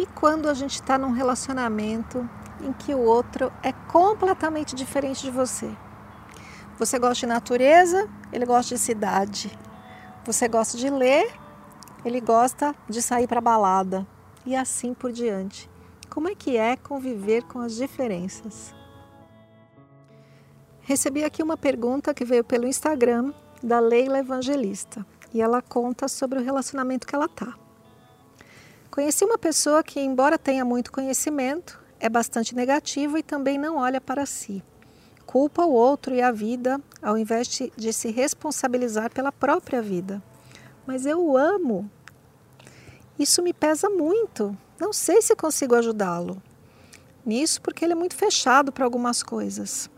E quando a gente está num relacionamento em que o outro é completamente diferente de você? Você gosta de natureza, ele gosta de cidade. Você gosta de ler, ele gosta de sair para balada. E assim por diante. Como é que é conviver com as diferenças? Recebi aqui uma pergunta que veio pelo Instagram da Leila Evangelista e ela conta sobre o relacionamento que ela tá. Conheci uma pessoa que, embora tenha muito conhecimento, é bastante negativa e também não olha para si. Culpa o outro e a vida, ao invés de se responsabilizar pela própria vida. Mas eu o amo. Isso me pesa muito. Não sei se consigo ajudá-lo. Nisso, porque ele é muito fechado para algumas coisas.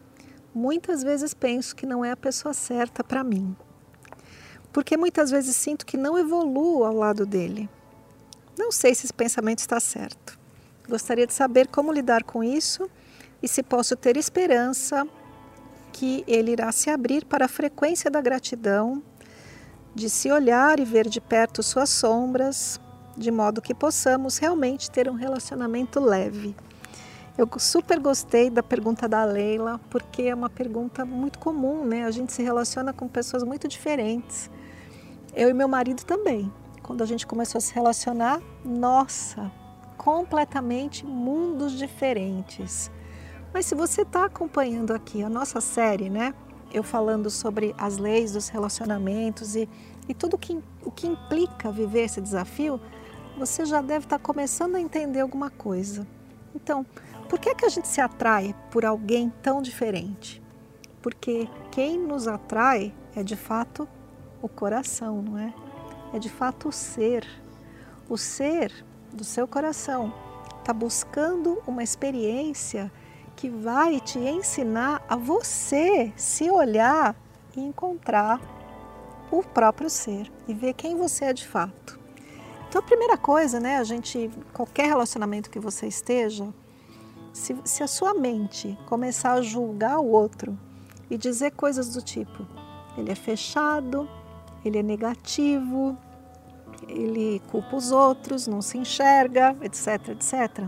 Muitas vezes penso que não é a pessoa certa para mim. Porque muitas vezes sinto que não evoluo ao lado dele. Não sei se esse pensamento está certo. Gostaria de saber como lidar com isso e se posso ter esperança que ele irá se abrir para a frequência da gratidão, de se olhar e ver de perto suas sombras, de modo que possamos realmente ter um relacionamento leve. Eu super gostei da pergunta da Leila, porque é uma pergunta muito comum, né? A gente se relaciona com pessoas muito diferentes. Eu e meu marido também quando a gente começou a se relacionar, nossa, completamente mundos diferentes. Mas se você está acompanhando aqui a nossa série, né? Eu falando sobre as leis dos relacionamentos e, e tudo que, o que implica viver esse desafio, você já deve estar tá começando a entender alguma coisa. Então, por que, é que a gente se atrai por alguém tão diferente? Porque quem nos atrai é de fato o coração, não é? É de fato o ser. O ser do seu coração está buscando uma experiência que vai te ensinar a você se olhar e encontrar o próprio ser e ver quem você é de fato. Então a primeira coisa, né, a gente, qualquer relacionamento que você esteja, se, se a sua mente começar a julgar o outro e dizer coisas do tipo, ele é fechado, ele é negativo, ele culpa os outros, não se enxerga, etc, etc.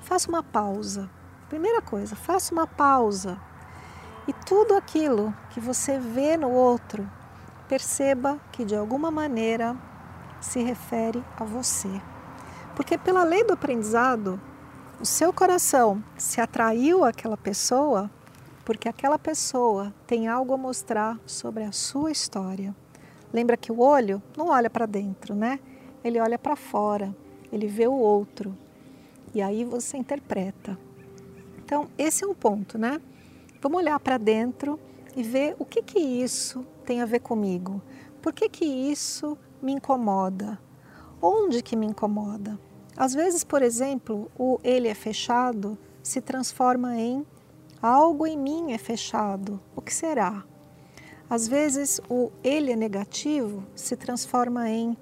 Faça uma pausa. Primeira coisa, faça uma pausa. E tudo aquilo que você vê no outro, perceba que de alguma maneira se refere a você. Porque pela lei do aprendizado, o seu coração se atraiu àquela pessoa porque aquela pessoa tem algo a mostrar sobre a sua história. Lembra que o olho não olha para dentro, né? Ele olha para fora, ele vê o outro. E aí você interpreta. Então, esse é um ponto, né? Vamos olhar para dentro e ver o que que isso tem a ver comigo. Por que que isso me incomoda? Onde que me incomoda? Às vezes, por exemplo, o ele é fechado se transforma em algo em mim é fechado. O que será? Às vezes, o ele é negativo se transforma em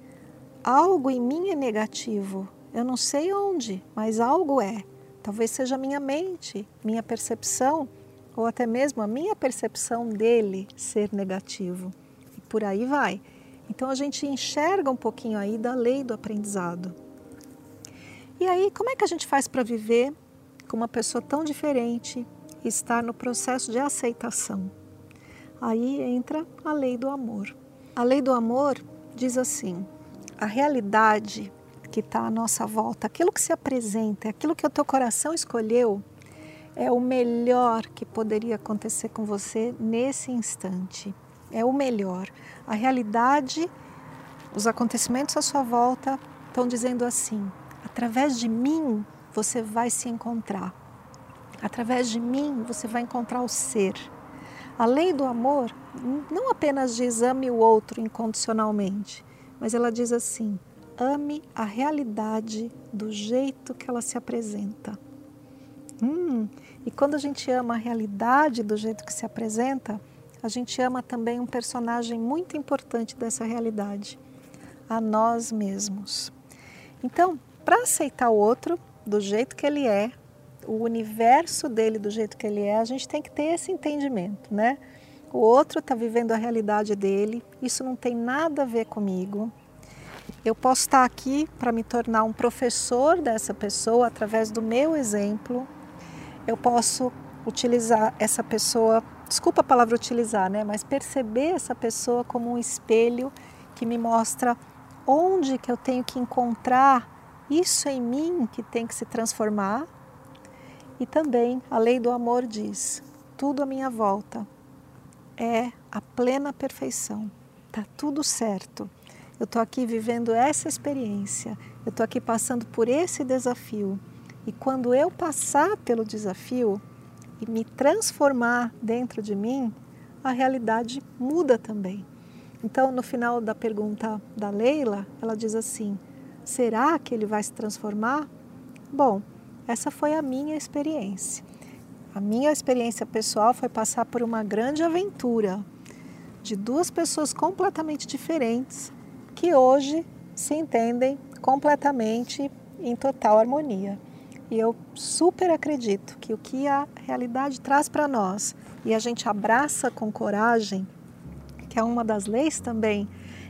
algo em mim é negativo. Eu não sei onde, mas algo é. Talvez seja minha mente, minha percepção, ou até mesmo a minha percepção dele ser negativo. E por aí vai. Então a gente enxerga um pouquinho aí da lei do aprendizado. E aí, como é que a gente faz para viver com uma pessoa tão diferente e estar no processo de aceitação? Aí entra a lei do amor. A lei do amor diz assim: a realidade que está à nossa volta, aquilo que se apresenta, aquilo que o teu coração escolheu, é o melhor que poderia acontecer com você nesse instante. É o melhor. A realidade, os acontecimentos à sua volta estão dizendo assim: através de mim você vai se encontrar. Através de mim você vai encontrar o ser. A lei do amor não apenas diz ame o outro incondicionalmente, mas ela diz assim: ame a realidade do jeito que ela se apresenta. Hum, e quando a gente ama a realidade do jeito que se apresenta, a gente ama também um personagem muito importante dessa realidade, a nós mesmos. Então, para aceitar o outro do jeito que ele é, o universo dele do jeito que ele é, a gente tem que ter esse entendimento, né? O outro está vivendo a realidade dele, isso não tem nada a ver comigo. Eu posso estar aqui para me tornar um professor dessa pessoa através do meu exemplo. Eu posso utilizar essa pessoa, desculpa a palavra utilizar, né, mas perceber essa pessoa como um espelho que me mostra onde que eu tenho que encontrar isso em mim que tem que se transformar. E também a lei do amor diz: tudo à minha volta é a plena perfeição. Tá tudo certo. Eu estou aqui vivendo essa experiência. Eu estou aqui passando por esse desafio. E quando eu passar pelo desafio e me transformar dentro de mim, a realidade muda também. Então, no final da pergunta da Leila, ela diz assim: será que ele vai se transformar? Bom, essa foi a minha experiência. A minha experiência pessoal foi passar por uma grande aventura de duas pessoas completamente diferentes que hoje se entendem completamente em total harmonia. E eu super acredito que o que a realidade traz para nós e a gente abraça com coragem, que é uma das leis também,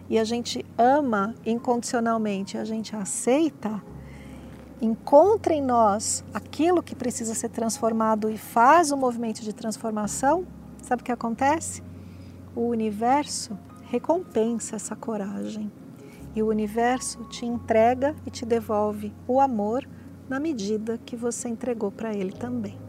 e a gente ama incondicionalmente, a gente aceita, encontra em nós aquilo que precisa ser transformado e faz o movimento de transformação, sabe o que acontece? O universo recompensa essa coragem. E o universo te entrega e te devolve o amor na medida que você entregou para ele também.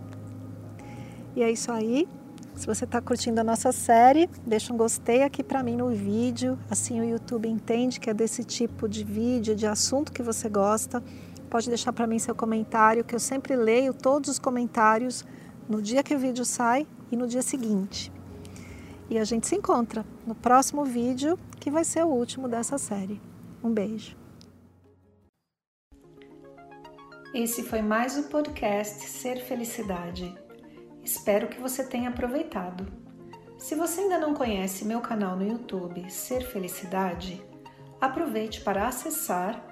E é isso aí. Se você está curtindo a nossa série, deixa um gostei aqui para mim no vídeo. Assim o YouTube entende que é desse tipo de vídeo, de assunto que você gosta pode deixar para mim seu comentário, que eu sempre leio todos os comentários no dia que o vídeo sai e no dia seguinte. E a gente se encontra no próximo vídeo, que vai ser o último dessa série. Um beijo. Esse foi mais o podcast Ser Felicidade. Espero que você tenha aproveitado. Se você ainda não conhece meu canal no YouTube Ser Felicidade, aproveite para acessar